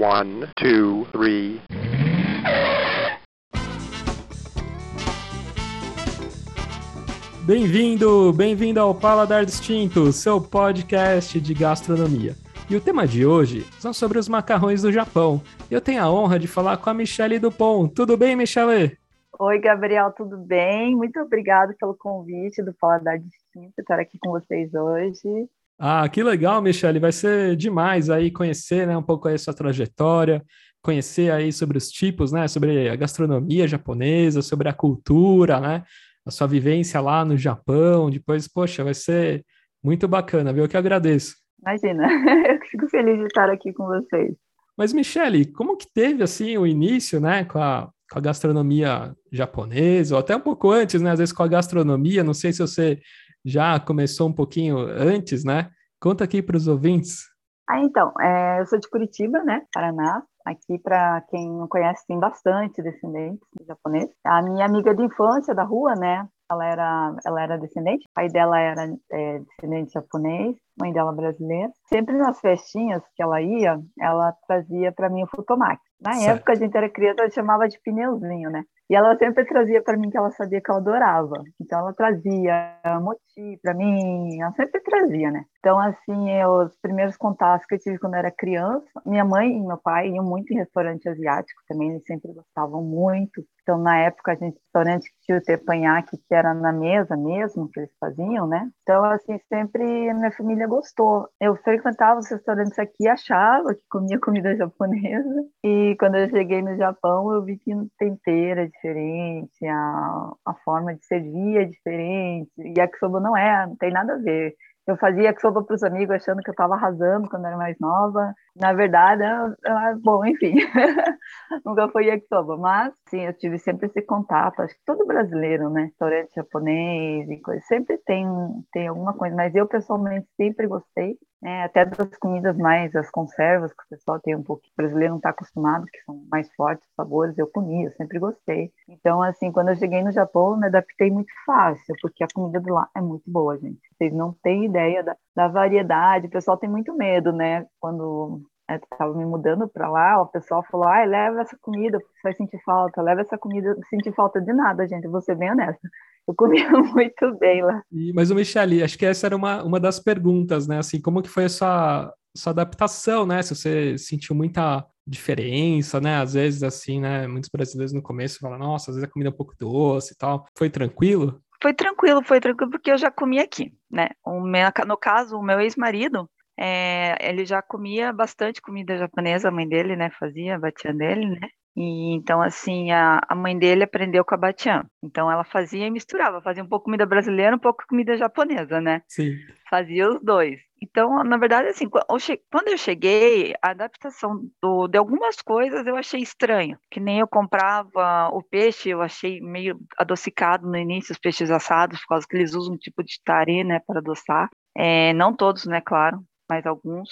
One, two, three. Bem-vindo, bem-vindo ao Paladar Distinto, seu podcast de gastronomia. E o tema de hoje são sobre os macarrões do Japão. Eu tenho a honra de falar com a Michelle Dupont. Tudo bem, Michelle? Oi, Gabriel, tudo bem? Muito obrigado pelo convite do Paladar Distinto estar aqui com vocês hoje. Ah, que legal, Michelle. Vai ser demais aí conhecer né, um pouco aí a sua trajetória, conhecer aí sobre os tipos, né? Sobre a gastronomia japonesa, sobre a cultura, né? A sua vivência lá no Japão. Depois, poxa, vai ser muito bacana, viu? Eu que agradeço. Imagina, eu fico feliz de estar aqui com vocês. Mas, Michele, como que teve, assim, o início, né, com a, com a gastronomia japonesa, ou até um pouco antes, né, às vezes com a gastronomia, não sei se você já começou um pouquinho antes, né? Conta aqui para os ouvintes. Ah, então, é, eu sou de Curitiba, né, Paraná. Aqui, para quem não conhece, tem bastante descendentes de japoneses. A minha amiga de infância da rua, né, ela era, ela era descendente, o pai dela era é, descendente japonês, mãe dela brasileira. Sempre nas festinhas que ela ia, ela trazia para mim o futomaki. Na certo. época a gente era criança, ela chamava de pneuzinho, né? E ela sempre trazia para mim que ela sabia que eu adorava. Então ela trazia moti para mim, ela sempre trazia, né? Então assim, os primeiros contatos que eu tive quando eu era criança, minha mãe e meu pai iam muito em restaurante asiático também, eles sempre gostavam muito. Então na época a gente restaurante que tinha o teppanyaki, que era na mesa mesmo que eles faziam, né? Então assim, sempre minha família gostou. Eu frequentava os restaurantes aqui, achava que comia comida japonesa. E quando eu cheguei no Japão, eu vi que tempero é diferente, a, a forma de servir é diferente. E yakisoba não é, não tem nada a ver. Eu fazia yakisoba para os amigos achando que eu estava arrasando quando era mais nova. Na verdade, eu, eu, bom, enfim, nunca foi yakisoba, mas sim, eu tive sempre esse contato. Acho que todo brasileiro, né, restaurante japonês e coisa, sempre tem tem alguma coisa. Mas eu pessoalmente sempre gostei é, até das comidas mais, as conservas, que o pessoal tem um pouco, o brasileiro não está acostumado, que são mais fortes sabores, eu comia, eu sempre gostei. Então, assim, quando eu cheguei no Japão, me adaptei muito fácil, porque a comida de lá é muito boa, gente. Vocês não têm ideia da, da variedade, o pessoal tem muito medo, né? Quando estava me mudando para lá, o pessoal falou, ah, leva essa comida, você vai sentir falta, leva essa comida, não senti falta de nada, gente, eu vou ser bem honesta. Eu comia muito bem lá. E, mas o Michele, acho que essa era uma, uma das perguntas, né? Assim, como que foi a sua, sua adaptação, né? Se você sentiu muita diferença, né? Às vezes, assim, né? Muitos brasileiros no começo falam, nossa, às vezes a comida é um pouco doce e tal. Foi tranquilo? Foi tranquilo, foi tranquilo, porque eu já comia aqui, né? Meu, no caso, o meu ex-marido, é, ele já comia bastante comida japonesa, a mãe dele, né, fazia, a batia dele, né? E, então, assim, a, a mãe dele aprendeu com a Batian. Então, ela fazia e misturava, fazia um pouco comida brasileira, um pouco comida japonesa, né? Sim. Fazia os dois. Então, na verdade, assim, quando eu cheguei, a adaptação do, de algumas coisas eu achei estranho. Que nem eu comprava o peixe, eu achei meio adocicado no início, os peixes assados, por causa que eles usam um tipo de tare, né, para adoçar. É, não todos, né, claro, mas alguns.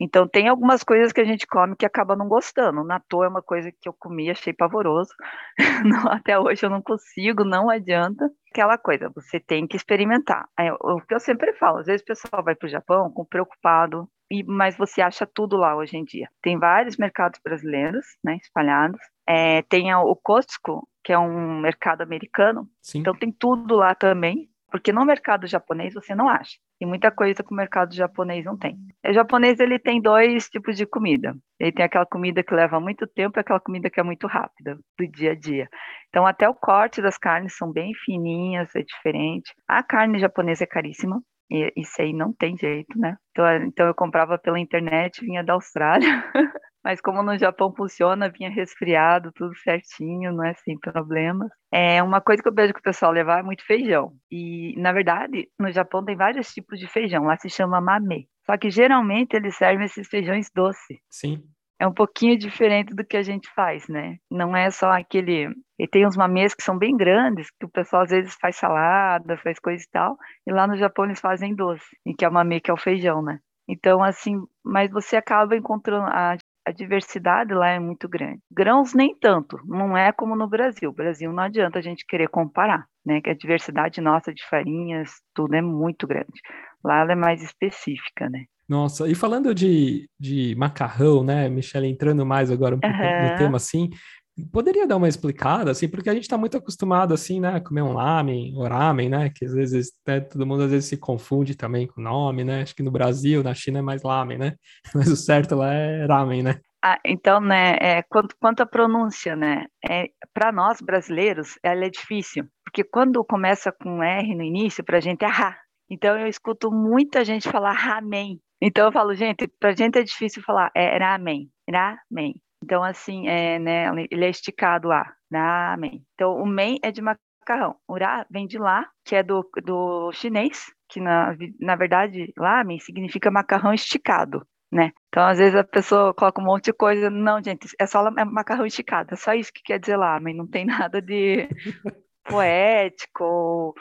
Então, tem algumas coisas que a gente come que acaba não gostando. Natô é uma coisa que eu comi, achei pavoroso. até hoje eu não consigo, não adianta. Aquela coisa, você tem que experimentar. É, o que eu sempre falo, às vezes o pessoal vai para o Japão com preocupado, e, mas você acha tudo lá hoje em dia. Tem vários mercados brasileiros, né, espalhados. É, tem o Costco, que é um mercado americano. Sim. Então tem tudo lá também. Porque no mercado japonês você não acha. Tem muita coisa que o mercado japonês não tem. O japonês ele tem dois tipos de comida. Ele tem aquela comida que leva muito tempo e aquela comida que é muito rápida, do dia a dia. Então até o corte das carnes são bem fininhas, é diferente. A carne japonesa é caríssima. E isso aí não tem jeito, né? Então, então eu comprava pela internet, vinha da Austrália. mas como no Japão funciona, vinha resfriado, tudo certinho, não é sem problemas. É uma coisa que eu vejo que o pessoal levar é muito feijão. E, na verdade, no Japão tem vários tipos de feijão, lá se chama mame. Só que geralmente eles servem esses feijões doces. Sim. É um pouquinho diferente do que a gente faz, né? Não é só aquele. E tem uns mamês que são bem grandes, que o pessoal às vezes faz salada, faz coisa e tal. E lá no Japão eles fazem doce, e que é o mamê, que é o feijão, né? Então, assim, mas você acaba encontrando. A a diversidade lá é muito grande. Grãos nem tanto, não é como no Brasil. O Brasil não adianta a gente querer comparar, né? Que a diversidade nossa de farinhas, tudo é muito grande. Lá ela é mais específica, né? Nossa, e falando de, de macarrão, né, Michelle, entrando mais agora um pouco Aham. no tema assim, poderia dar uma explicada, assim, porque a gente está muito acostumado, assim, né, a comer um lamen, ou ramen, né, que às vezes, né, todo mundo às vezes se confunde também com o nome, né, acho que no Brasil, na China é mais lamen, né, mas o certo lá é ramen, né. Ah, então, né, é, quanto, quanto à pronúncia, né, é, para nós brasileiros, ela é difícil, porque quando começa com R no início, para a gente é ra. Então, eu escuto muita gente falar ramen. Então, eu falo, gente, para a gente é difícil falar, é ramen, ramen. Então, assim, é, né, ele é esticado lá, ramen. Então, o men é de macarrão. Ra vem de lá, que é do, do chinês, que na, na verdade, lamen significa macarrão esticado. Né? Então, às vezes a pessoa coloca um monte de coisa. Não, gente, é só é macarrão esticado, é só isso que quer dizer lamen, não tem nada de poético,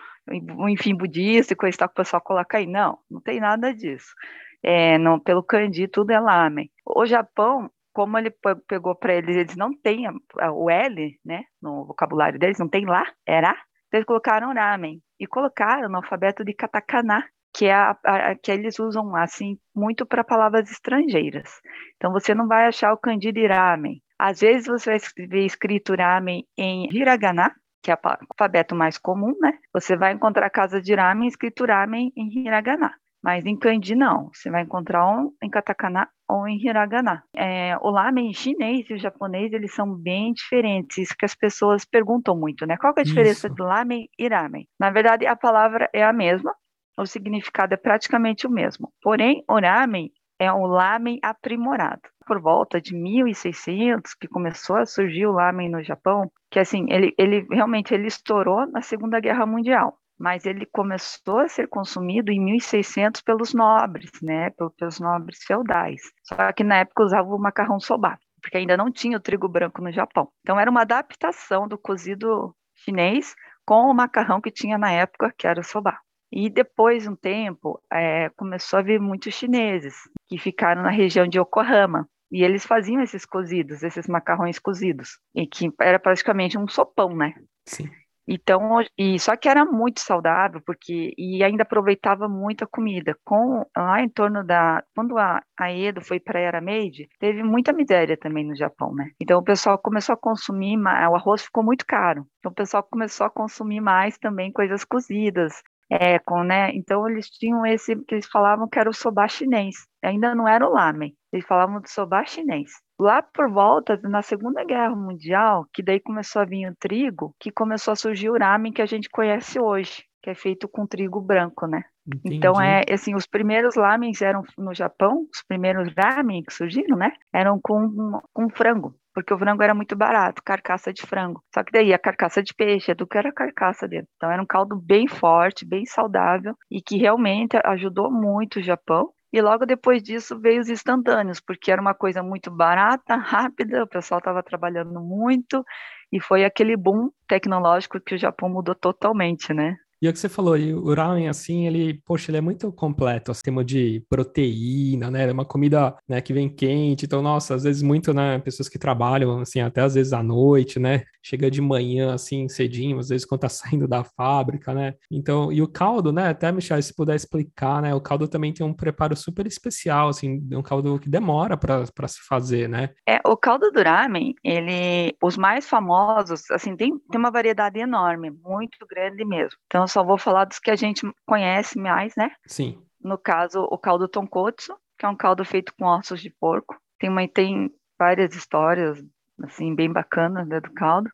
enfim, budista e coisa que o pessoal coloca aí. Não, não tem nada disso. É, não, pelo kanji, tudo é lamen. O Japão, como ele pegou para eles, eles não têm o L, né, no vocabulário deles, não tem lá, era, então eles colocaram ramen e colocaram no alfabeto de katakana, que é a, a, que eles usam assim muito para palavras estrangeiras. Então você não vai achar o kanji de ramen. Às vezes você vai ver escrito ramen em hiragana, que é o alfabeto mais comum, né? Você vai encontrar casa de ramen escrito ramen em hiragana. Mas em kanji não, você vai encontrar um em katakana ou em hiragana. É, o lamen chinês e o japonês, eles são bem diferentes, isso que as pessoas perguntam muito, né? Qual é a diferença isso. do lamen e ramen? Na verdade, a palavra é a mesma, o significado é praticamente o mesmo. Porém, o ramen é um lamen aprimorado. Por volta de 1600, que começou a surgir o lamen no Japão, que assim, ele, ele realmente ele estourou na Segunda Guerra Mundial mas ele começou a ser consumido em 1600 pelos nobres, né, pelos nobres feudais. Só que na época usava o macarrão soba, porque ainda não tinha o trigo branco no Japão. Então era uma adaptação do cozido chinês com o macarrão que tinha na época, que era o soba. E depois, um tempo, é, começou a vir muitos chineses que ficaram na região de Yokohama. E eles faziam esses cozidos, esses macarrões cozidos. E que era praticamente um sopão, né? Sim. Então, e só que era muito saudável, porque e ainda aproveitava muito a comida. Com lá em torno da quando a, a Edo foi para Era Meiji, teve muita miséria também no Japão, né? Então o pessoal começou a consumir, o arroz ficou muito caro. Então o pessoal começou a consumir mais também coisas cozidas, é, com, né? Então eles tinham esse que eles falavam que era o soba chinês. Ainda não era o lamen. Eles falavam do soba chinês. Lá por volta, na Segunda Guerra Mundial, que daí começou a vir o trigo, que começou a surgir o ramen que a gente conhece hoje, que é feito com trigo branco, né? Entendi. Então, é assim, os primeiros lamens eram no Japão, os primeiros ramen que surgiram, né? Eram com, com frango, porque o frango era muito barato, carcaça de frango. Só que daí a carcaça de peixe, é do que era a carcaça dentro. Então, era um caldo bem forte, bem saudável e que realmente ajudou muito o Japão. E logo depois disso veio os instantâneos, porque era uma coisa muito barata, rápida, o pessoal estava trabalhando muito, e foi aquele boom tecnológico que o Japão mudou totalmente, né? E é o que você falou, o ramen, assim, ele, poxa, ele é muito completo, assim, tema de proteína, né? É uma comida, né, que vem quente, então, nossa, às vezes muito, né, pessoas que trabalham, assim, até às vezes à noite, né? Chega de manhã, assim, cedinho, às vezes quando tá saindo da fábrica, né? Então, e o caldo, né, até, Michel, se puder explicar, né, o caldo também tem um preparo super especial, assim, um caldo que demora para se fazer, né? É, o caldo do ramen, ele, os mais famosos, assim, tem, tem uma variedade enorme, muito grande mesmo. Então, só vou falar dos que a gente conhece mais, né? Sim. No caso, o caldo tonkotsu, que é um caldo feito com ossos de porco. Tem, uma, tem várias histórias, assim, bem bacanas né, do caldo.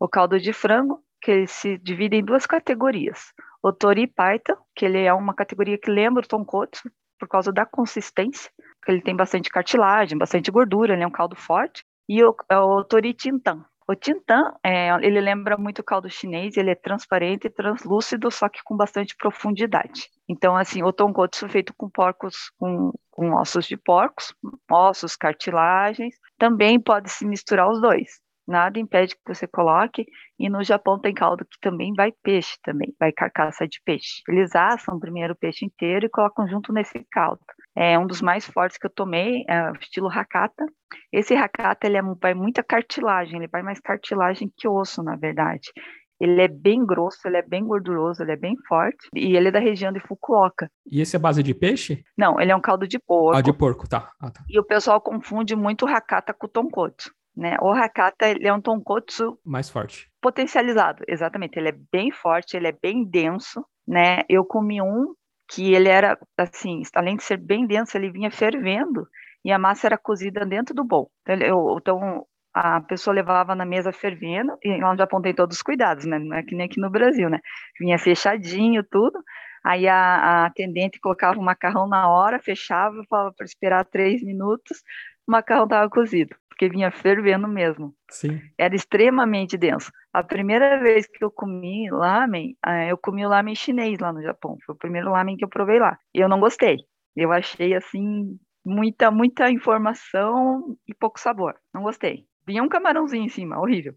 O caldo de frango, que ele se divide em duas categorias. O tori paita, que ele é uma categoria que lembra o tonkotsu, por causa da consistência, porque ele tem bastante cartilagem, bastante gordura, ele é um caldo forte. E o, o tori tintan, o tintan, é, ele lembra muito o caldo chinês, ele é transparente e translúcido, só que com bastante profundidade. Então, assim, o tonkotsu feito com porcos, com, com ossos de porcos, ossos, cartilagens, também pode se misturar os dois. Nada impede que você coloque. E no Japão tem caldo que também vai peixe também, vai carcaça de peixe. Eles assam primeiro o peixe inteiro e colocam junto nesse caldo. É um dos mais fortes que eu tomei, é o estilo Hakata. Esse Hakata ele é, vai muita cartilagem, ele vai mais cartilagem que osso, na verdade. Ele é bem grosso, ele é bem gorduroso, ele é bem forte. E ele é da região de Fukuoka. E esse é base de peixe? Não, ele é um caldo de porco. Ah, de porco, tá. Ah, tá. E o pessoal confunde muito o hakata com o tonkotsu. Né? O hakata ele é um tonkotsu mais forte. Potencializado, exatamente. Ele é bem forte, ele é bem denso, né? Eu comi um que ele era assim, além de ser bem denso, ele vinha fervendo e a massa era cozida dentro do bowl. Então, eu, então a pessoa levava na mesa fervendo, e no Japão tem todos os cuidados, né? Não é que nem aqui no Brasil, né? Vinha fechadinho tudo, aí a, a atendente colocava o macarrão na hora, fechava, falava para esperar três minutos, o macarrão estava cozido, porque vinha fervendo mesmo. Sim. Era extremamente denso. A primeira vez que eu comi lamen, eh, eu comi o lamen chinês lá no Japão. Foi o primeiro lamen que eu provei lá. E eu não gostei. Eu achei assim muita muita informação e pouco sabor. Não gostei vinha um camarãozinho em cima, horrível.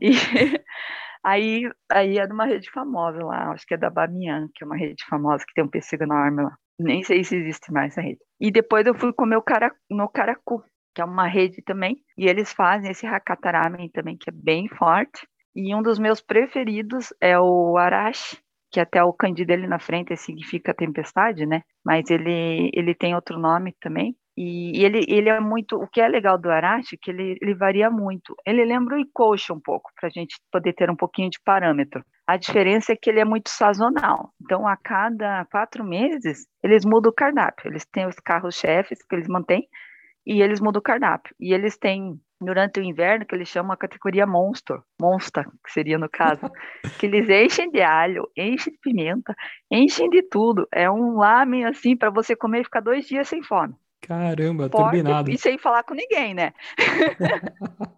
E aí, aí é de uma rede famosa lá, acho que é da Bamiyan, que é uma rede famosa que tem um pêssego enorme lá. Nem sei se existe mais essa rede. E depois eu fui comer o cara, no Caracu, que é uma rede também, e eles fazem esse hakataramen também, que é bem forte. E um dos meus preferidos é o arashi, que até o kanji dele na frente significa tempestade, né? Mas ele, ele tem outro nome também. E, ele, ele é muito. O que é legal do Arashi é que ele, ele varia muito. Ele lembra o Ikoshi um pouco, para a gente poder ter um pouquinho de parâmetro. A diferença é que ele é muito sazonal. Então, a cada quatro meses, eles mudam o cardápio. Eles têm os carros-chefes que eles mantêm e eles mudam o cardápio. E eles têm, durante o inverno, que eles chamam a categoria Monster, Monster, que seria no caso, que eles enchem de alho, enchem de pimenta, enchem de tudo. É um lamen, assim, para você comer e ficar dois dias sem fome. Caramba, Forte, turbinado. E sem falar com ninguém, né?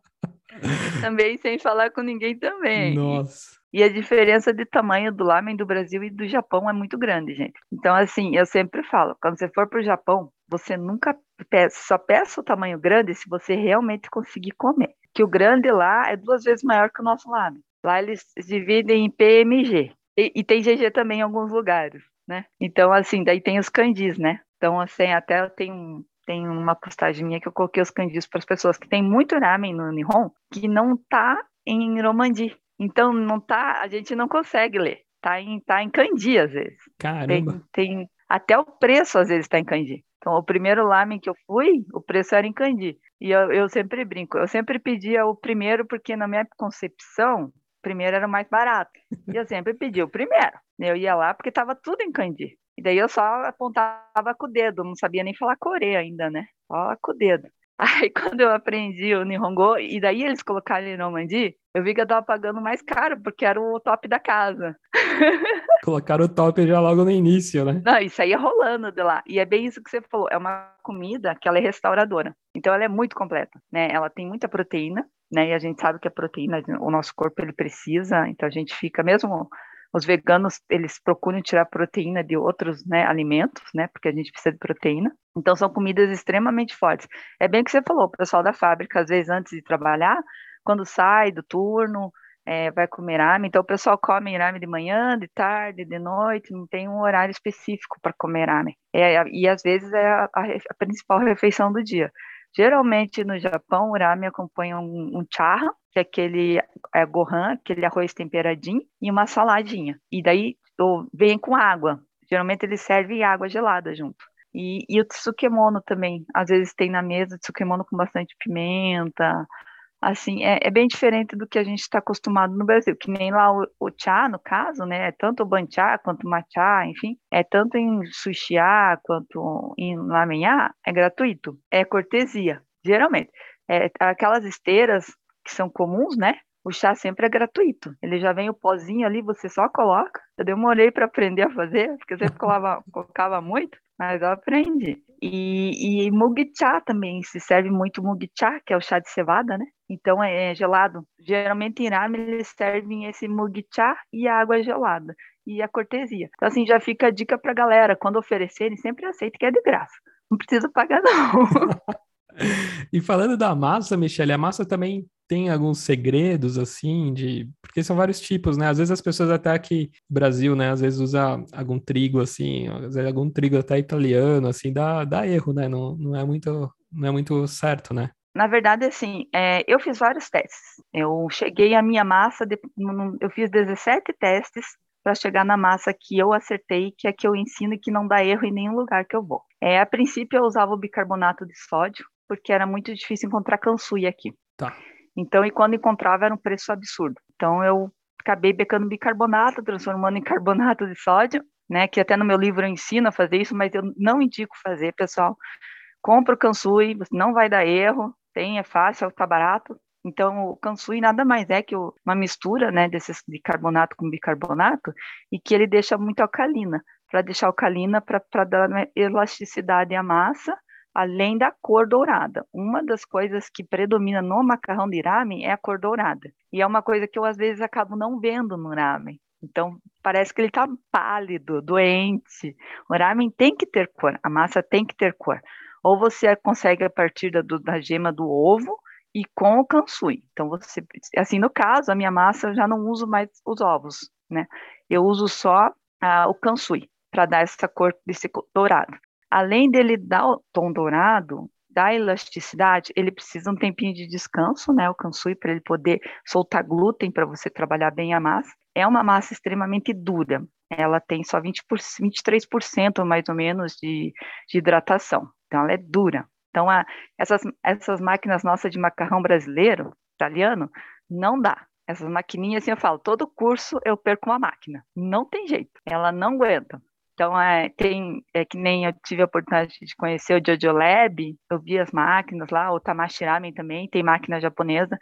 também sem falar com ninguém também. Nossa. E a diferença de tamanho do lamen do Brasil e do Japão é muito grande, gente. Então, assim, eu sempre falo, quando você for para o Japão, você nunca peça, só peça o tamanho grande se você realmente conseguir comer. Que o grande lá é duas vezes maior que o nosso lamen. Lá eles dividem em PMG. E, e tem GG também em alguns lugares, né? Então, assim, daí tem os candis, né? Então, assim, até tem, tem uma postagem minha que eu coloquei os candidos para as pessoas que tem muito ramen no Nihon que não tá em Romandi. Então, não tá, a gente não consegue ler. Tá em, tá em kanji, às vezes. Caramba! Tem, tem até o preço, às vezes, está em kanji. Então, o primeiro lamen que eu fui, o preço era em kanji. E eu, eu sempre brinco, eu sempre pedia o primeiro, porque na minha concepção, o primeiro era o mais barato. E eu sempre pedi o primeiro. Eu ia lá porque estava tudo em kanji. E daí eu só apontava com o dedo, não sabia nem falar core ainda, né? Só com o dedo. Aí quando eu aprendi o Nihongo, e daí eles colocaram em Nomandi, eu vi que eu tava pagando mais caro, porque era o top da casa. Colocaram o top já logo no início, né? Não, isso aí é rolando de lá. E é bem isso que você falou, é uma comida que ela é restauradora. Então ela é muito completa, né? Ela tem muita proteína, né? E a gente sabe que a proteína, o nosso corpo ele precisa, então a gente fica mesmo os veganos, eles procuram tirar proteína de outros né, alimentos, né? Porque a gente precisa de proteína. Então, são comidas extremamente fortes. É bem o que você falou, o pessoal da fábrica, às vezes, antes de trabalhar, quando sai do turno, é, vai comer ramen. Então, o pessoal come ramen de manhã, de tarde, de noite, não tem um horário específico para comer ramen. É, e, às vezes, é a, a, principal refeição do dia. Geralmente no Japão, o ramen acompanha um, um charra, que é aquele é, gohan, aquele arroz temperadinho, e uma saladinha. E daí vem com água. Geralmente eles servem água gelada junto. E, e o tsukemono também. Às vezes tem na mesa tsukemono com bastante pimenta, assim, é, é, bem diferente do que a gente está acostumado no Brasil, que nem lá o, o chá, no caso, né, é tanto o banchá quanto o matcha, enfim, é tanto em sushiá quanto em lamenhá, é gratuito, é cortesia, geralmente. É, aquelas esteiras que são comuns, né, o chá sempre é gratuito. Ele já vem o pozinho ali, você só coloca. Eu demorei para aprender a fazer, porque eu sempre colava, colocava muito, mas eu aprendi. E, e mugicha também, se serve muito mugicha, que é o chá de cevada, né? Então é, é gelado. Geralmente em ramen eles servem esse mugicha e a água gelada. E a cortesia. Então assim, já fica a dica pra galera, quando oferecerem, sempre aceite que é de graça. Não precisa pagar não. e falando da massa, Michelle, a massa também tem alguns segredos, assim, de. Porque são vários tipos, né? Às vezes as pessoas até aqui Brasil, né? Às vezes usa algum trigo, assim, às vezes algum trigo até italiano, assim, dá, dá erro, né? Não, não, é muito, não é muito certo, né? Na verdade, assim, é, eu fiz vários testes. Eu cheguei à minha massa, de, eu fiz 17 testes para chegar na massa que eu acertei, que é que eu ensino e que não dá erro em nenhum lugar que eu vou. É, a princípio eu usava o bicarbonato de sódio, porque era muito difícil encontrar cansui aqui. Tá. Então, e quando encontrava era um preço absurdo. Então eu acabei becando bicarbonato, transformando em carbonato de sódio, né? Que até no meu livro eu ensino a fazer isso, mas eu não indico fazer, pessoal. Compra o Kansui, não vai dar erro, tem, é fácil, tá barato. Então, o Kansui nada mais é que uma mistura, né, desses de carbonato com bicarbonato e que ele deixa muito alcalina, para deixar alcalina para dar elasticidade à massa, além da cor dourada. Uma das coisas que predomina no macarrão de ramen é a cor dourada. E é uma coisa que eu às vezes acabo não vendo no ramen. Então, parece que ele está pálido, doente. O ramen tem que ter cor, a massa tem que ter cor ou você consegue a partir da, do, da gema do ovo e com o kansui. Então, você, assim, no caso, a minha massa eu já não uso mais os ovos, né? Eu uso só ah, o kansui para dar essa cor desse dourado. Além dele dar o tom dourado, da elasticidade, ele precisa um tempinho de descanso, né? O kansui para ele poder soltar glúten para você trabalhar bem a massa. É uma massa extremamente dura. Ela tem só 20 por, 23% mais ou menos de, de hidratação. Então, ela é dura. Então, a, essas, essas máquinas nossas de macarrão brasileiro, italiano, não dá. Essas maquininhas, assim, eu falo, todo curso eu perco uma máquina. Não tem jeito. Ela não aguenta. Então, é, tem, é que nem eu tive a oportunidade de conhecer o Jojo Lab, eu vi as máquinas lá, o Tamashi Ramen também, tem máquina japonesa.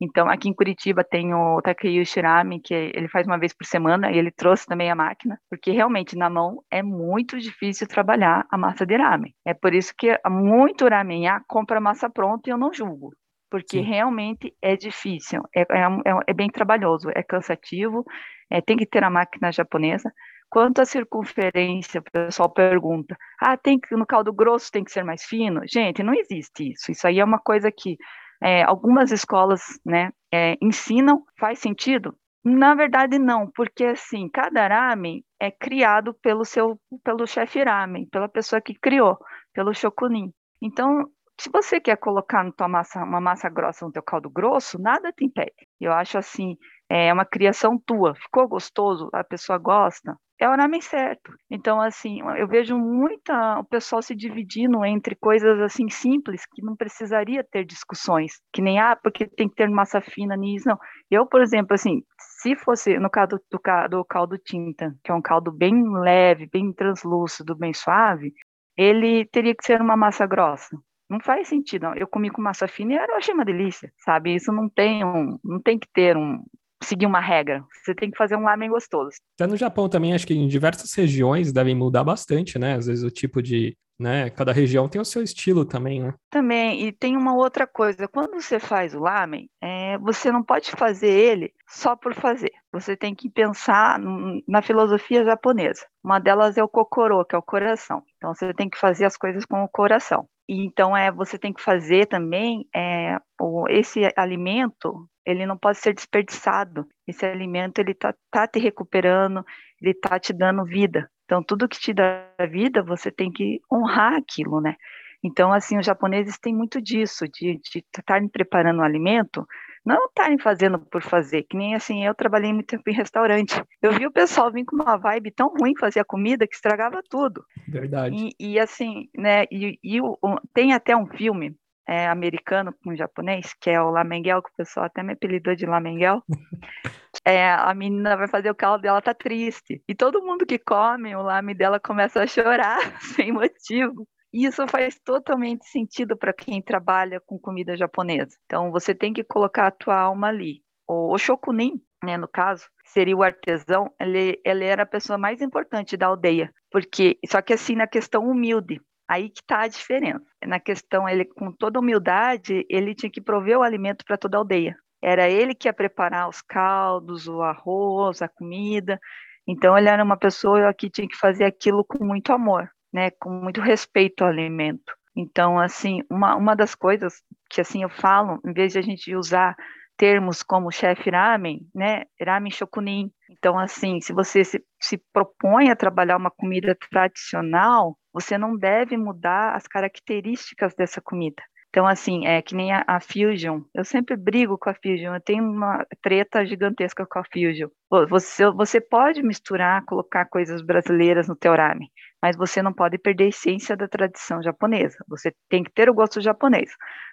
Então, aqui em Curitiba tem o Takeuchi Ramen, que ele faz uma vez por semana, e ele trouxe também a máquina, porque realmente na mão é muito difícil trabalhar a massa de ramen. É por isso que muito ramen ah, compra massa pronta e eu não julgo, porque Sim. realmente é difícil, é, é, é, é, bem trabalhoso, é cansativo, é, tem que ter a máquina japonesa. Quanto à circunferência, o pessoal pergunta: ah, tem que no caldo grosso tem que ser mais fino? Gente, não existe isso. Isso aí é uma coisa que é, algumas escolas né, é, ensinam, faz sentido? Na verdade, não, porque assim, cada ramen é criado pelo seu, pelo chefe ramen, pela pessoa que criou, pelo shokunin. Então, se você quer colocar na tua massa, uma massa grossa no teu caldo grosso, nada te impede. Eu acho assim, é uma criação tua. Ficou gostoso? A pessoa gosta? É o nome certo. Então, assim, eu vejo muita o pessoal se dividindo entre coisas assim simples que não precisaria ter discussões, que nem ah, porque tem que ter massa fina nisso, não. Eu, por exemplo, assim, se fosse no caso do, do caldo tinta, que é um caldo bem leve, bem translúcido, bem suave, ele teria que ser uma massa grossa. Não faz sentido. Não. Eu comi com massa fina e eu achei uma delícia, sabe? Isso não tem um, não tem que ter um, seguir uma regra. Você tem que fazer um lamen gostoso. Até no Japão também, acho que em diversas regiões devem mudar bastante, né? Às vezes o tipo de, né? Cada região tem o seu estilo também, né? Também, e tem uma outra coisa. Quando você faz o lamen, é, você não pode fazer ele só por fazer. Você tem que pensar na filosofia japonesa. Uma delas é o kokoro, que é o coração. Então você tem que fazer as coisas com o coração. E então é, você tem que fazer também é, o, esse alimento ele não pode ser desperdiçado. Esse alimento ele tá, tá te recuperando, ele tá te dando vida. Então tudo que te dá vida, você tem que honrar aquilo, né? Então assim, os japoneses têm muito disso, de estarem preparando o alimento, não estarem fazendo por fazer, que nem assim, eu trabalhei muito tempo em restaurante. Eu vi o pessoal vir com uma vibe tão ruim fazer a comida que estragava tudo. Verdade. E, e assim, né, e, e o, tem até um filme é, americano com japonês, que é o Lamengel, que o pessoal até me apelidou de Lamengel. é, a menina vai fazer o caldo e ela tá triste. E todo mundo que come o lame dela começa a chorar sem motivo. E isso faz totalmente sentido para quem trabalha com comida japonesa. Então você tem que colocar a tua alma ali. O, o shokunin, né, no caso, seria o artesão, ele, ele era a pessoa mais importante da aldeia, porque só que assim na questão humilde, Aí que está a diferença. Na questão, ele com toda humildade, ele tinha que prover o alimento para toda a aldeia. Era ele que ia preparar os caldos, o arroz, a comida. Então, ele era uma pessoa que tinha que fazer aquilo com muito amor, né? Com muito respeito ao alimento. Então, assim, uma, uma das coisas que assim eu falo, em vez de a gente usar termos como chefe ramen, né? Ramen shokunin. Então, assim, se você se, se propõe a trabalhar uma comida tradicional, você não deve mudar as características dessa comida. Então, assim, é que nem a, a, Fusion. Eu sempre brigo com a Fusion. Eu tenho uma treta gigantesca com a Fusion. Você, você pode misturar, colocar coisas brasileiras no teu ramen, mas você não pode perder a essência da tradição japonesa. Você tem que ter o gosto japonês.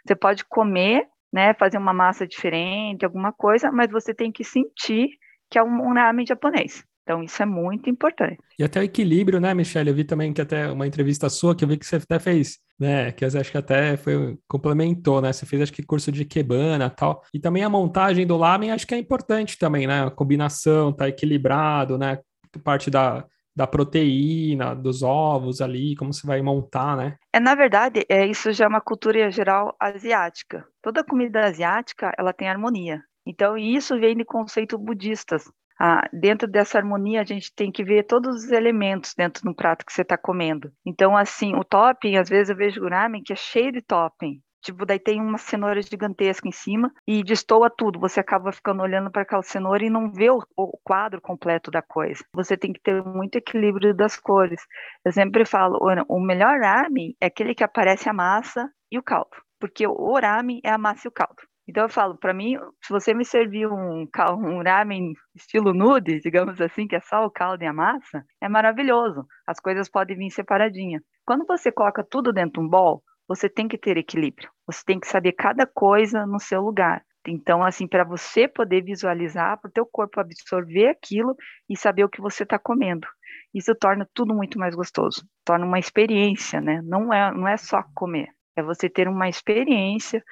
Você pode comer, né, fazer uma massa diferente, alguma coisa, mas você tem que sentir que é um ramen japonês. Então, isso é muito importante. E até o equilíbrio, né, Michelle? Eu vi também que até uma entrevista sua, que eu vi que você até fez, né, que acho que até foi, complementou, né? Você fez, acho que, curso de Kebana e tal. E também a montagem do lamen, acho que é importante também, né? A combinação, tá equilibrado, né? Parte da, da proteína, dos ovos ali, como você vai montar, né? É, na verdade, é, isso já é uma cultura geral asiática. Toda comida asiática, ela tem harmonia. Então, isso vem de conceitos budistas ah, dentro dessa harmonia, a gente tem que ver todos os elementos dentro do prato que você está comendo. Então, assim, o topping, às vezes eu vejo ramen que é cheio de topping. Tipo, daí tem uma cenoura gigantesca em cima e destoa tudo. Você acaba ficando olhando para aquela cenoura e não vê o, o, quadro completo da coisa. Você tem que ter muito equilíbrio das cores. Eu sempre falo, o melhor ramen é aquele que aparece a massa e o caldo. Porque o ramen é a massa e o caldo. Então eu falo, para mim, se você me servir um, um ramen estilo nude, digamos assim, que é só o caldo e a massa, é maravilhoso. As coisas podem vir separadinha. Quando você coloca tudo dentro de um bol, você tem que ter equilíbrio. Você tem que saber cada coisa no seu lugar. Então, assim, para você poder visualizar, para o teu corpo absorver aquilo e saber o que você está comendo. Isso torna tudo muito mais gostoso. Torna uma experiência, né? Não é, não é só comer. É você ter uma experiência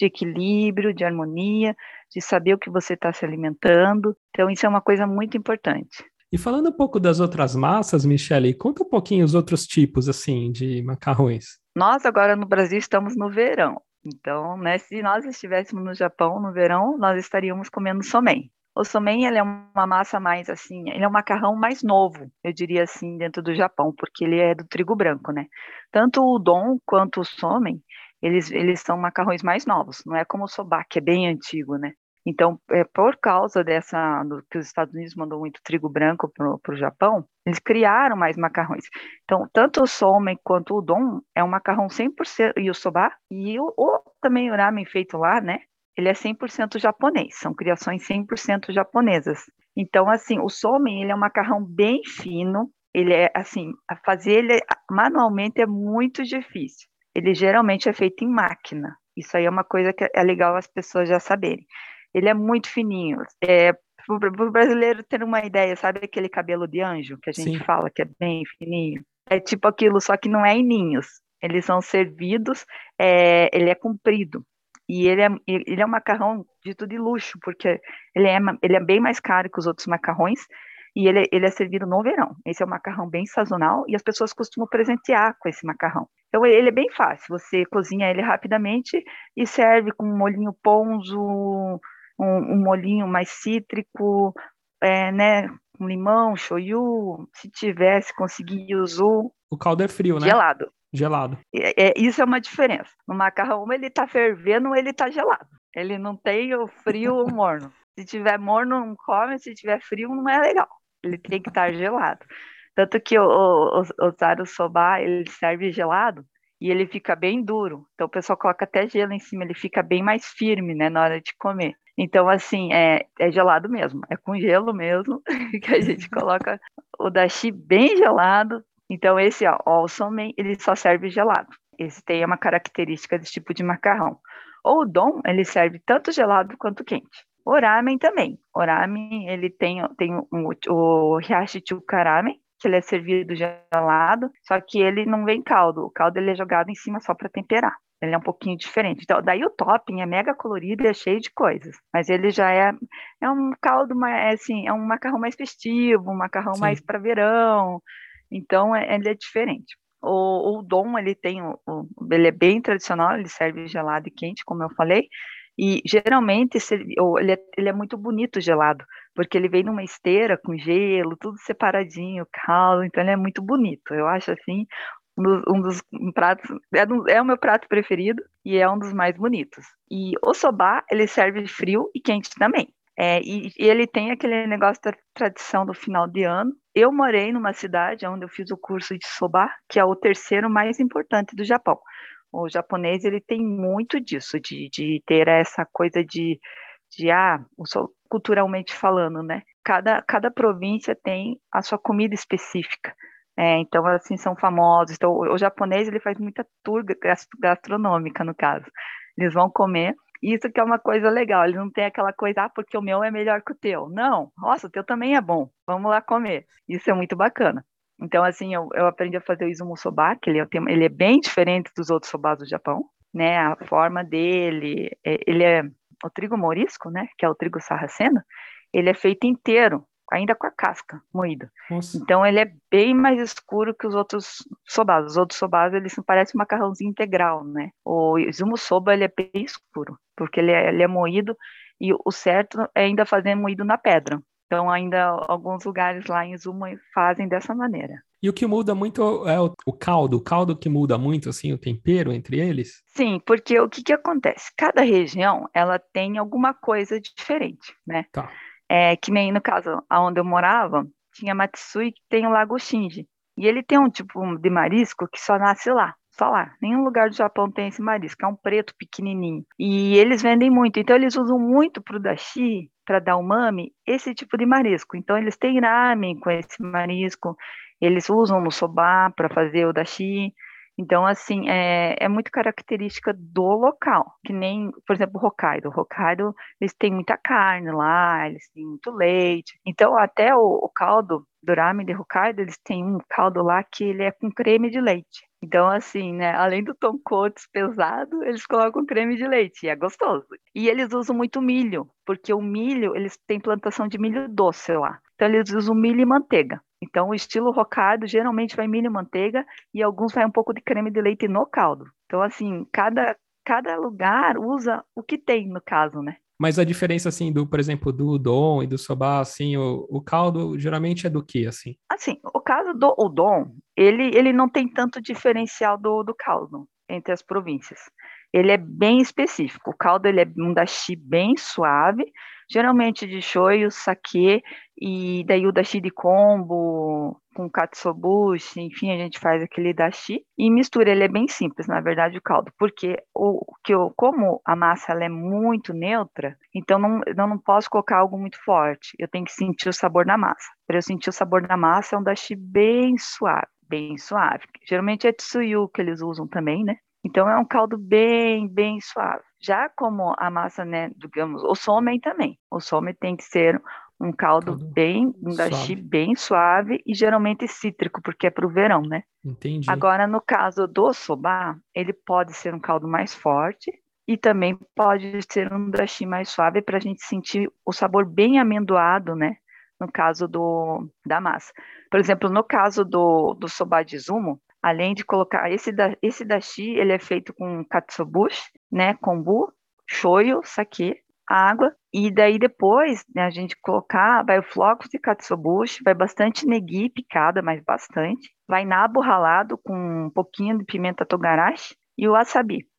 de equilíbrio, de harmonia, de saber o que você está se alimentando. Então, isso é uma coisa muito importante. E falando um pouco das outras massas, Michele, conta um pouquinho os outros tipos, assim, de macarrões. Nós agora no Brasil estamos no verão. Então, né, se nós estivéssemos no Japão no verão, nós estaríamos comendo somen. O somen ele é uma massa mais assim, ele é um macarrão mais novo, eu diria assim, dentro do Japão, porque ele é do trigo branco, né? Tanto o udon quanto o somen, eles, eles são macarrões mais novos, não é como o soba, que é bem antigo, né? Então, é, por causa dessa, do, que os Estados Unidos mandou muito trigo branco para o Japão, eles criaram mais macarrões. Então, tanto o somen quanto o don é um macarrão 100%, e o soba, e o, o também o ramen feito lá, né? Ele é 100% japonês, são criações 100% japonesas. Então, assim, o somen, ele é um macarrão bem fino, ele é, assim, fazer ele manualmente é muito difícil ele geralmente é feito em máquina. Isso aí é uma coisa que é legal as pessoas já saberem. Ele é muito fininho. É, para o brasileiro ter uma ideia, sabe aquele cabelo de anjo que a gente Sim. fala que é bem fininho? É tipo aquilo, só que não é em ninhos. Eles são servidos, é, ele é comprido. E ele é, ele é um macarrão dito de luxo, porque ele é, ele é bem mais caro que os outros macarrões, e ele, ele é servido no verão. Esse é um macarrão bem sazonal e as pessoas costumam presentear com esse macarrão. Então ele é bem fácil, você cozinha ele rapidamente e serve com um molhinho ponzo, um, um molhinho mais cítrico, é, né, um limão, shoyu, se tivesse, conseguir yuzu. O caldo é frio, né? Gelado. Gelado. É, é, isso é uma diferença. No macarrão, ele tá fervendo, ele tá gelado. Ele não tem o frio ou morno. Se tiver morno, não come. Se tiver frio, não é legal ele tem que estar gelado. Tanto que o, o, o Zaru Soba, ele serve gelado e ele fica bem duro. Então o pessoal coloca até gelo em cima, ele fica bem mais firme, né, na hora de comer. Então, assim, é, é gelado mesmo, é com gelo mesmo que a gente coloca o dashi bem gelado. Então, esse, ó, o somen, ele só serve gelado. Esse tem uma característica desse tipo de macarrão. Ou o dom, ele serve tanto gelado quanto quente. O ramen também. O ramen, ele tem, tem um, o Hiyashi Chuka Ramen, que ele é servido gelado, só que ele não vem caldo. O caldo ele é jogado em cima só para temperar. Ele é um pouquinho diferente. Então, daí o topping é mega colorido e é cheio de coisas. Mas ele já é, é um caldo mais, é assim, é um macarrão mais festivo, um macarrão Sim. mais para verão. Então, é, ele é diferente. O, o dom, ele tem, o, ele é bem tradicional, ele serve gelado e quente, como eu falei, e geralmente ele é, ele é muito bonito gelado, porque ele vem numa esteira com gelo, tudo separadinho, caldo, então ele é muito bonito. Eu acho assim um dos, um dos pratos é, é, o meu prato preferido e é um dos mais bonitos. E o soba ele serve frio e quente também. É, e, e, ele tem aquele negócio da tradição do final de ano. Eu morei numa cidade onde eu fiz o curso de soba, que é o terceiro mais importante do Japão. O japonês, ele tem muito disso, de, de ter essa coisa de, de ah, culturalmente falando, né? Cada, cada província tem a sua comida específica. É, então, assim, são famosos. Então, o, o japonês, ele faz muita tour gastronômica, no caso. Eles vão comer isso que é uma coisa legal, eles não têm aquela coisa, ah, porque o meu é melhor que o teu. Não, nossa, o teu também é bom, vamos lá comer. Isso é muito bacana. Então, assim, eu, eu aprendi a fazer o izumo soba, que ele é, ele é bem diferente dos outros sobás do Japão, né? A forma dele, é, ele é o trigo morisco, né? Que é o trigo sarraceno, ele é feito inteiro ainda com a casca moída. Nossa. Então ele é bem mais escuro que os outros sobás. Os outros sobás, eles parecem um macarrãozinho integral, né? O izumo soba, ele é bem escuro, porque ele é, ele é moído e o certo é ainda fazer moído na pedra. Então ainda alguns lugares lá em Izumo fazem dessa maneira. E o que muda muito é o, o, caldo, o caldo que muda muito, assim, o tempero entre eles? Sim, porque o que, que acontece? Cada região, ela tem alguma coisa diferente, né? Tá. É, que nem no caso, onde eu morava, tinha Matsui que tem o Lago Shinji. E ele tem um tipo de marisco que só nasce lá, lá. Nenhum lugar do Japão tem esse marisco, é um preto pequenininho. E eles vendem muito, então eles usam muito pro dashi, para dar umami, esse tipo de marisco. Então eles têm ramen com esse marisco, eles usam no soba para fazer o dashi. Então, assim, é, é muito característica do local, que nem, por exemplo, Hokkaido. Hokkaido, eles têm muita carne lá, eles têm muito leite. Então, até o, o caldo do ramen de Hokkaido, eles têm um caldo lá que ele é com creme de leite. Então, assim, né, além do tonkotsu pesado, eles colocam creme de leite, e é gostoso. E eles usam muito milho, porque o milho, eles têm plantação de milho doce lá. Então, eles usam milho e manteiga. Então, o estilo rocado geralmente vai milho e manteiga e alguns vai um pouco de creme de leite no caldo. Então, assim, cada, cada lugar usa o que tem no caso, né? Mas a diferença, assim, do, por exemplo, do udon e do soba, assim, o, o caldo geralmente é do que, assim? Assim, o caso do udon, ele, ele não tem tanto diferencial do, do caldo entre as províncias. Ele é bem específico. O caldo, ele é um dashi bem suave, geralmente de shoyu, sake e daí o dashi de combo com katsuobushi, enfim, a gente faz aquele dashi e mistura, ele é bem simples, na verdade, o caldo, porque o que eu, como a massa ela é muito neutra, então não, eu não posso colocar algo muito forte, eu tenho que sentir o sabor da massa. Para eu sentir o sabor da massa, é um dashi bem suave, bem suave. Geralmente é tsuyu que eles usam também, né? Então é um caldo bem, bem suave. Já como a massa, né, digamos, o somen também. O somen tem que ser um caldo, caldo bem, um dashi bem suave e geralmente cítrico, porque é para o verão, né? Entendi. Agora, no caso do soba, ele pode ser um caldo mais forte e também pode ser um dashi mais suave para a gente sentir o sabor bem amendoado, né? No caso do, da massa. Por exemplo, no caso do, do soba de zumo, além de colocar esse, da, esse dashi, ele é feito com katsuobushi, né, kombu, shoyu, sake, água, e daí depois, né, a gente colocar, vai o flocos de katsuobushi, vai bastante negi picada, mas bastante, vai nabo ralado com um pouquinho de pimenta togarashi e o wasabi.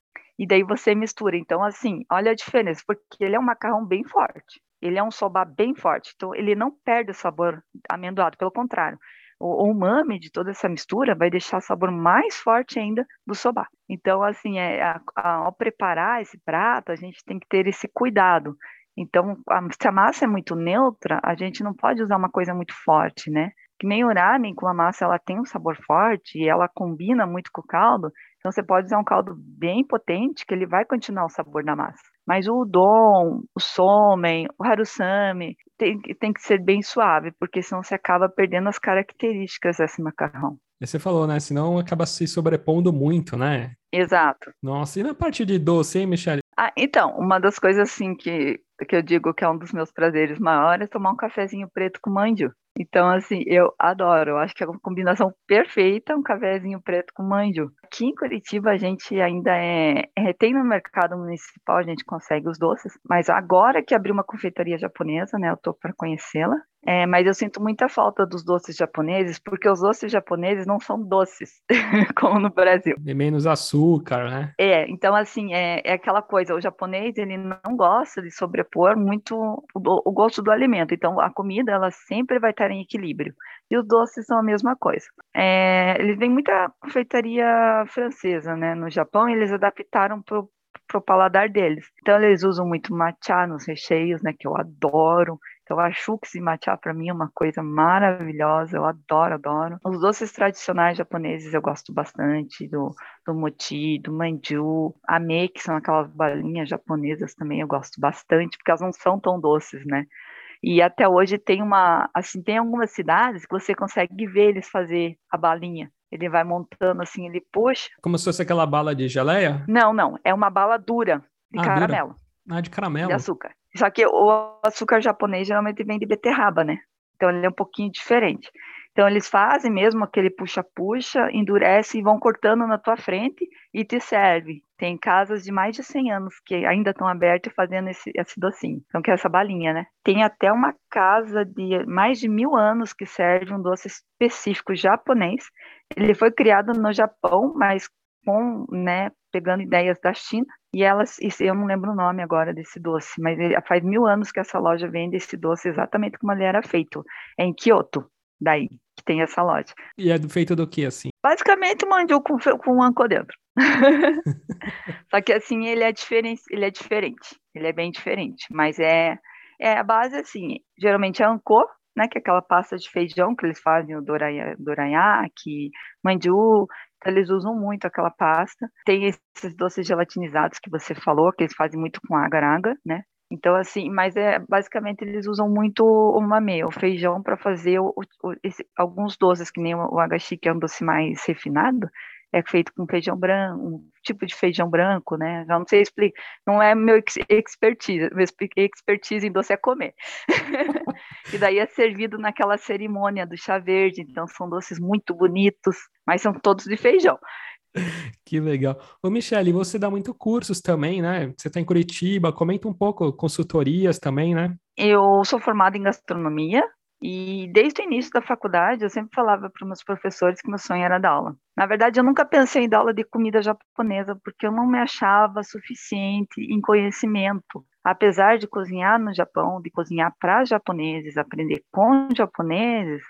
E daí você mistura. Então, assim, olha a diferença, porque ele é um macarrão bem forte. Ele é um soba bem forte, então ele não perde o sabor amendoado, pelo contrário o, o umami de toda essa mistura vai deixar o sabor mais forte ainda do soba. Então, assim, é, a, a, ao preparar esse prato, a gente tem que ter esse cuidado. Então, a, se a massa é muito neutra, a gente não pode usar uma coisa muito forte, né? Que nem o ramen, com a massa ela tem um sabor forte e ela combina muito com o caldo, então você pode usar um caldo bem potente que ele vai continuar o sabor da massa. Mas o udon, o somen, o harusame, tem, tem que ser bem suave, porque senão você acaba perdendo as características desse macarrão. Você falou, né? Senão acaba se sobrepondo muito, né? Exato. Nossa, e na parte de doce, hein, Michelle? Ah, então, uma das coisas assim que, que eu digo que é um dos meus prazeres maiores é tomar um cafezinho preto com mandio. Então, assim, eu adoro. Eu acho que é uma combinação perfeita, um cafezinho preto com manjo. Aqui em Curitiba, a gente ainda é, é, Tem no mercado municipal, a gente consegue os doces, mas agora que abriu uma confeitaria japonesa, né? Eu tô para conhecê-la. É, mas eu sinto muita falta dos doces japoneses, porque os doces japoneses não são doces, como no Brasil. Tem menos açúcar, né? É, então assim, é, é aquela coisa, o japonês, ele não gosta de sobrepor muito o, o gosto do alimento, então a comida, ela sempre vai estar em equilíbrio. E os doces são a mesma coisa. É, eles têm muita confeitaria francesa, né, no Japão, e eles adaptaram para o paladar deles. Então eles usam muito matcha nos recheios, né, que eu adoro. Então, a chux e matcha para mim é uma coisa maravilhosa, eu adoro, adoro. Os doces tradicionais japoneses eu gosto bastante, do, do mochi, do manju, ame, que são aquelas balinhas japonesas também eu gosto bastante, porque elas não são tão doces, né? E até hoje tem uma, assim, tem algumas cidades que você consegue ver eles fazer a balinha. Ele vai montando assim, ele puxa. Como se fosse aquela bala de geleia? Não, não, é uma bala dura de ah, caramelo. Dura. Ah, de caramelo. De açúcar. Só que o açúcar japonês geralmente vem de beterraba, né? Então ele é um pouquinho diferente. Então eles fazem mesmo aquele puxa-puxa, endurece e vão cortando na tua frente e te serve. Tem casas de mais de 100 anos que ainda estão abertas fazendo esse, esse docinho. Então que é essa balinha, né? Tem até uma casa de mais de mil anos que serve um doce específico japonês. Ele foi criado no Japão, mas com, né, pegando ideias da China, e elas, eu não lembro o nome agora desse doce, mas faz mil anos que essa loja vende esse doce exatamente como ele era feito, é em Kyoto, daí, que tem essa loja. E é feito do que, assim? Basicamente mandioca com, com anco dentro. Só que assim, ele é diferente, ele é diferente, ele é bem diferente, mas é, é a base assim, geralmente é anco, né, que é aquela pasta de feijão que eles fazem, o dorayaki, mandiu, então, eles usam muito aquela pasta. Tem esses doces gelatinizados que você falou, que eles fazem muito com agar-agar, né? Então, assim, mas é basicamente eles usam muito o mamê, o feijão, para fazer o, o, esse, alguns doces, que nem o, o que é um doce mais refinado, é feito com feijão branco, um tipo de feijão branco, né? Já não sei explicar, não é meu expertise, meu expertise em doce é comer. e daí é servido naquela cerimônia do chá verde, então são doces muito bonitos, mas são todos de feijão. Que legal. Ô, Michele, você dá muito cursos também, né? Você está em Curitiba, comenta um pouco, consultorias também, né? Eu sou formada em gastronomia, e desde o início da faculdade, eu sempre falava para meus professores que meu sonho era dar aula. Na verdade, eu nunca pensei em dar aula de comida japonesa, porque eu não me achava suficiente em conhecimento. Apesar de cozinhar no Japão, de cozinhar para japoneses, aprender com japoneses,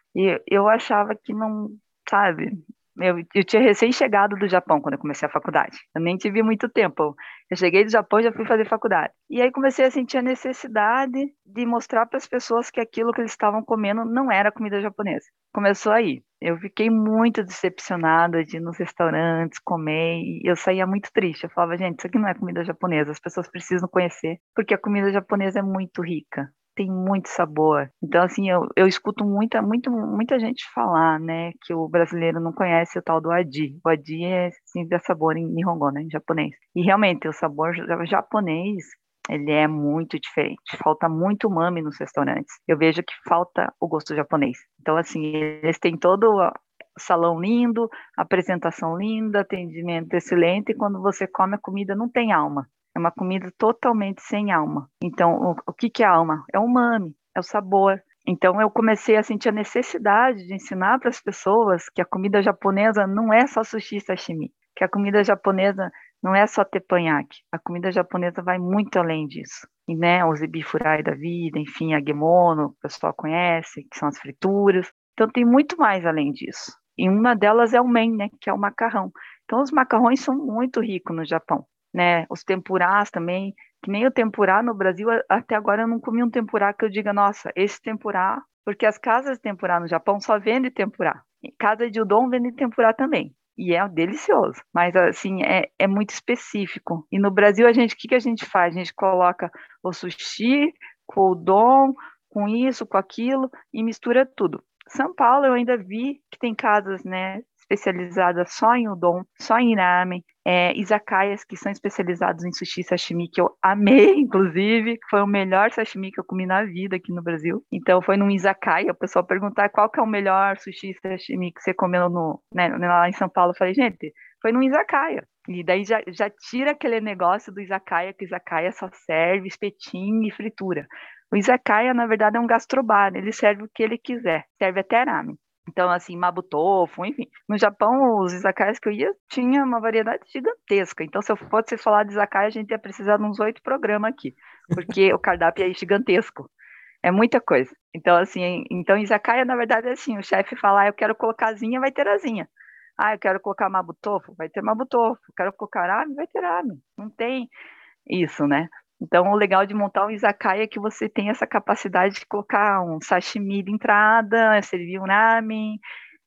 eu achava que não, sabe, eu, eu tinha recém-chegado do Japão quando eu comecei a faculdade. Eu nem tive muito tempo. Eu cheguei do Japão já fui fazer faculdade. E aí comecei a sentir a necessidade de mostrar para as pessoas que aquilo que eles estavam comendo não era comida japonesa. Começou aí. Eu fiquei muito decepcionada de ir nos restaurantes comer e eu saía muito triste. Eu falava, gente, isso aqui não é comida japonesa, as pessoas precisam conhecer, porque a comida japonesa é muito rica tem muito sabor. Então, assim, eu, eu escuto muita, muito, muita gente falar, né, que o brasileiro não conhece o tal do adi. O adi é, assim, de sabor em Nihongo, né, em japonês. E realmente, o sabor japonês, ele é muito diferente. Falta muito umami nos restaurantes. Eu vejo que falta o gosto japonês. Então, assim, eles têm todo o salão lindo, apresentação linda, atendimento excelente, e quando você come a comida não tem alma. Uma comida totalmente sem alma. Então, o, o que, que é alma? É o umami, é o sabor. Então, eu comecei a sentir a necessidade de ensinar para as pessoas que a comida japonesa não é só sushi e sashimi, que a comida japonesa não é só teppanyaki. A comida japonesa vai muito além disso. E, né, os ibifurai da vida, enfim, a gemono, o pessoal conhece, que são as frituras. Então, tem muito mais além disso. E uma delas é o men, né, que é o macarrão. Então, os macarrões são muito ricos no Japão né? Os tempurás também, que nem o tempurá no Brasil, até agora eu não comi um tempurá que eu diga, nossa, esse tempurá, porque as casas de tempurá no Japão só vendem tempurá. Casa de udon vende tempurá também. E é delicioso, mas assim, é, é muito específico. E no Brasil, a gente, o que, que a gente faz? A gente coloca o sushi com o udon, com isso, com aquilo, e mistura tudo. São Paulo eu ainda vi que tem casas, né, especializada só em udon, só em ramen, é, izakayas que são especializados em sushi sashimi, que eu amei, inclusive, foi o melhor sashimi que eu comi na vida aqui no Brasil. Então foi num izakaya, o pessoal perguntar qual que é o melhor sushi sashimi que você comeu no, né, lá em São Paulo. Eu falei, gente, foi num izakaya. E daí já, já tira aquele negócio do izakaya, que izakaya só serve espetinho e fritura. O izakaya, na verdade, é um gastrobar, ele serve o que ele quiser, serve até ramen. Então, assim, mabutofo, enfim. No Japão, os izakayas que eu ia tinha uma variedade gigantesca. Então, se eu fosse falar de izakaya, a gente ia precisar de uns oito programas aqui, porque o cardápio é gigantesco. É muita coisa. Então, assim, então izakaya, na verdade, é assim, o chefe fala, ah, eu quero colocar azinha, vai ter azinha. Ah, eu quero colocar mabutofo, vai ter mabutofo. Quero colocar ramen, vai ter ramen. Não tem isso, né? Então, o legal de montar um izakaya é que você tem essa capacidade de colocar um sashimi de entrada, servir um ramen,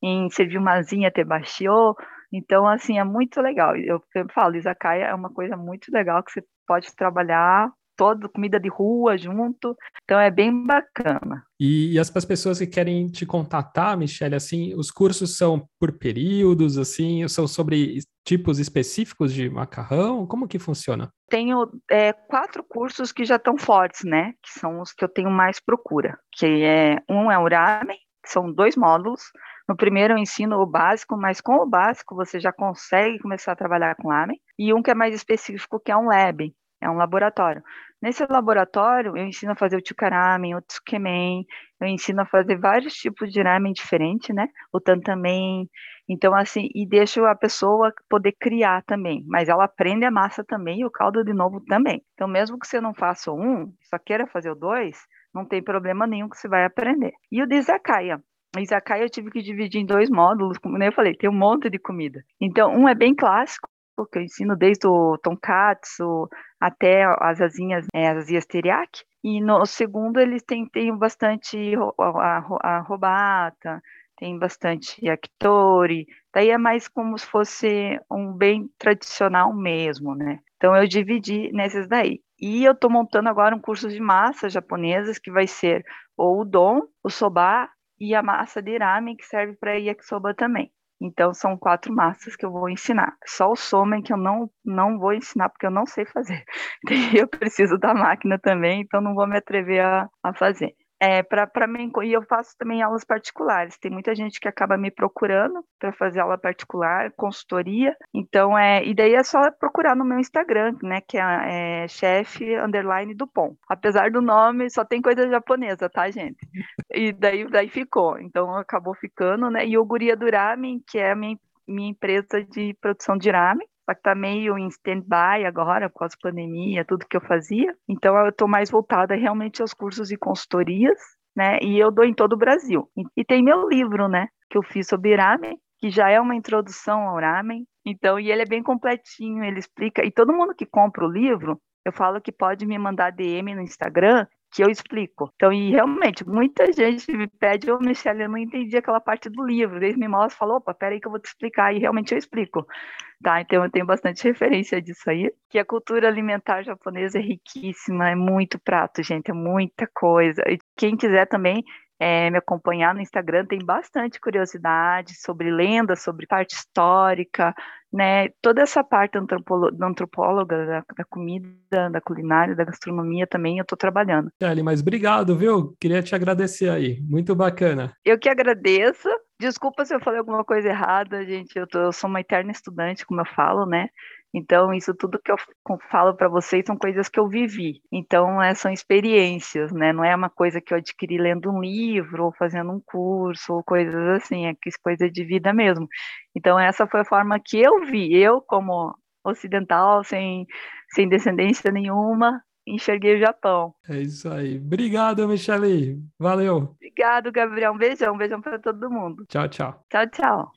em servir uma asinha tebashio. Então, assim, é muito legal. Eu sempre falo, izakaya é uma coisa muito legal que você pode trabalhar toda comida de rua junto. Então é bem bacana. E, e as, as pessoas que querem te contatar, Michelle, assim, os cursos são por períodos, assim, são sobre tipos específicos de macarrão? Como que funciona? Tenho é, quatro cursos que já estão fortes, né? Que são os que eu tenho mais procura. Que é um é o ramen, que são dois módulos. No primeiro eu ensino o básico, mas com o básico você já consegue começar a trabalhar com ramen. E um que é mais específico, que é um lab, é um laboratório. Nesse laboratório, eu ensino a fazer o tukaramen, o tsukemen, eu ensino a fazer vários tipos de ramen diferentes, né? O tantamen. Então, assim, e deixo a pessoa poder criar também, mas ela aprende a massa também e o caldo de novo também. Então, mesmo que você não faça um, só queira fazer o dois, não tem problema nenhum que você vai aprender. E o de. O izakaya eu tive que dividir em dois módulos, como eu falei, tem um monte de comida. Então, um é bem clássico, que eu ensino desde o tonkatsu até as asinhas, é, as asinhas teriyaki. E no segundo eles têm, têm bastante a, a, a robata, tem bastante yakitori, daí é mais como se fosse um bem tradicional mesmo, né? Então eu dividi nesses daí. E eu estou montando agora um curso de massas japonesas que vai ser o udon, o soba e a massa de ramen que serve para yakisoba também. Então, são quatro massas que eu vou ensinar. Só o somen que eu não, não vou ensinar, porque eu não sei fazer. Eu preciso da máquina também, então não vou me atrever a, a fazer é, para mim, e eu faço também aulas particulares. Tem muita gente que acaba me procurando para fazer aula particular, consultoria. Então, é, e daí é só procurar no meu Instagram, né, que é, é chefe underline do Pom. Apesar do nome, só tem coisa japonesa, tá, gente? E daí, daí ficou. Então, acabou ficando, né? E o Guria do Ramen, que é a minha, minha empresa de produção de ramen, só que tá meio em stand-by agora, causa da pandemia, tudo que eu fazia. Então eu estou mais voltada realmente aos cursos e consultorias, né? E eu dou em todo o Brasil. E tem meu livro, né? Que eu fiz sobre ramen, que já é uma introdução ao ramen. Então, e ele é bem completinho, ele explica. E todo mundo que compra o livro, eu falo que pode me mandar DM no Instagram que eu explico. Então, e realmente, muita gente me pede, ô Michelle, eu não entendi aquela parte do livro. Eles me mostram, falou, opa, peraí que eu vou te explicar, e realmente eu explico. Tá, então eu tenho bastante referência disso aí, que a cultura alimentar japonesa é riquíssima, é muito prato, gente, é muita coisa. E quem quiser também, é, me acompanhar no Instagram, tem bastante curiosidade sobre lendas, sobre parte histórica, né? Toda essa parte da antropóloga, da, da, comida, da culinária, da gastronomia também eu estou trabalhando. Kelly, mas obrigado, viu? Queria te agradecer aí, muito bacana. Eu que agradeço. Desculpa se eu falei alguma coisa errada, gente. Eu, tô, eu sou uma eterna estudante, como eu falo, né? Então, isso tudo que eu falo para vocês são coisas que eu vivi. Então, é, são experiências, né? Não é uma coisa que eu adquiri lendo um livro ou fazendo um curso ou coisas assim, é que coisa de vida mesmo. Então, essa foi a forma que eu vi. Eu, como ocidental, sem, sem descendência nenhuma, enxerguei o Japão. É isso aí. Obrigado, Michele. Valeu. Obrigado, Gabriel. Um beijão. Um beijão para todo mundo. Tchau, tchau. Tchau, tchau.